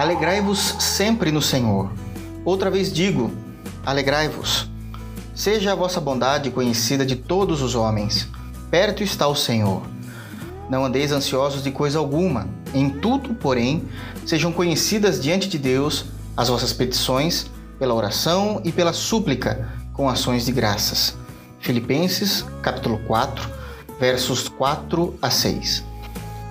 Alegrai-vos sempre no Senhor. Outra vez digo: alegrai-vos. Seja a vossa bondade conhecida de todos os homens. Perto está o Senhor. Não andeis ansiosos de coisa alguma. Em tudo, porém, sejam conhecidas diante de Deus as vossas petições, pela oração e pela súplica, com ações de graças. Filipenses, capítulo 4, versos 4 a 6.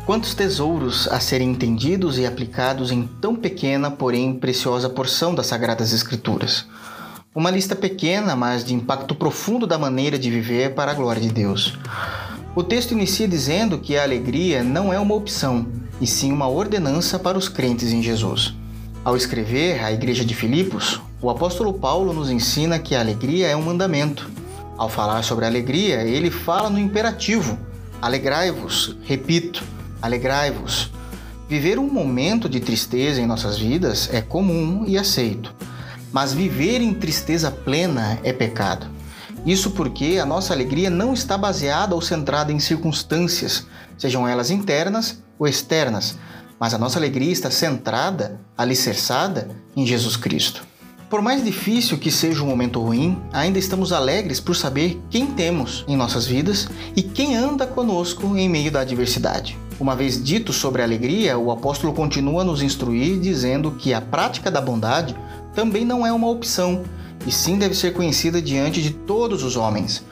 Quantos tesouros a serem entendidos e aplicados em tão pequena, porém preciosa porção das Sagradas Escrituras. Uma lista pequena, mas de impacto profundo da maneira de viver para a glória de Deus. O texto inicia dizendo que a alegria não é uma opção, e sim uma ordenança para os crentes em Jesus. Ao escrever à igreja de Filipos, o apóstolo Paulo nos ensina que a alegria é um mandamento. Ao falar sobre a alegria, ele fala no imperativo: alegrai-vos, repito, alegrai-vos. Viver um momento de tristeza em nossas vidas é comum e aceito, mas viver em tristeza plena é pecado. Isso porque a nossa alegria não está baseada ou centrada em circunstâncias, sejam elas internas ou externas, mas a nossa alegria está centrada, alicerçada em Jesus Cristo. Por mais difícil que seja um momento ruim, ainda estamos alegres por saber quem temos em nossas vidas e quem anda conosco em meio da adversidade. Uma vez dito sobre a alegria, o apóstolo continua a nos instruir dizendo que a prática da bondade também não é uma opção, e sim deve ser conhecida diante de todos os homens.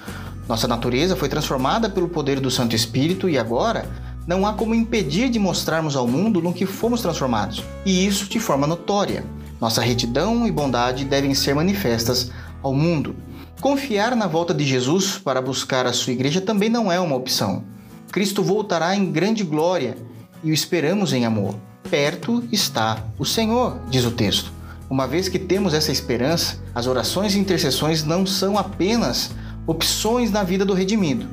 Nossa natureza foi transformada pelo poder do Santo Espírito e agora não há como impedir de mostrarmos ao mundo no que fomos transformados, e isso de forma notória. Nossa retidão e bondade devem ser manifestas ao mundo. Confiar na volta de Jesus para buscar a sua igreja também não é uma opção. Cristo voltará em grande glória e o esperamos em amor. Perto está o Senhor, diz o texto. Uma vez que temos essa esperança, as orações e intercessões não são apenas opções na vida do redimido,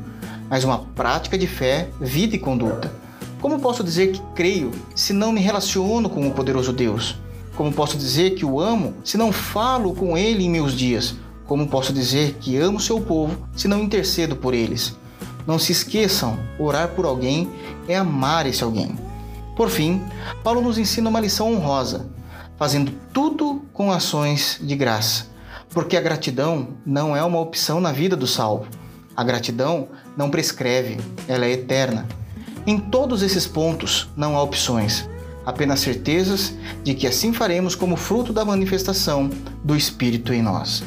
mas uma prática de fé, vida e conduta. Como posso dizer que creio se não me relaciono com o poderoso Deus? Como posso dizer que o amo se não falo com ele em meus dias? Como posso dizer que amo seu povo se não intercedo por eles? Não se esqueçam, orar por alguém é amar esse alguém. Por fim, Paulo nos ensina uma lição honrosa, fazendo tudo com ações de graça, porque a gratidão não é uma opção na vida do salvo. A gratidão não prescreve, ela é eterna. Em todos esses pontos não há opções, apenas certezas de que assim faremos como fruto da manifestação do Espírito em nós.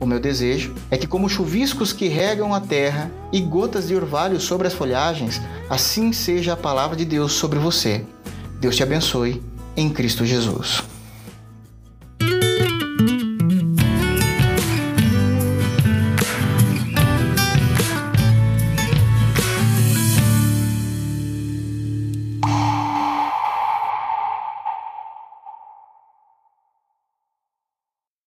O meu desejo é que, como chuviscos que regam a terra e gotas de orvalho sobre as folhagens, assim seja a palavra de Deus sobre você. Deus te abençoe em Cristo Jesus.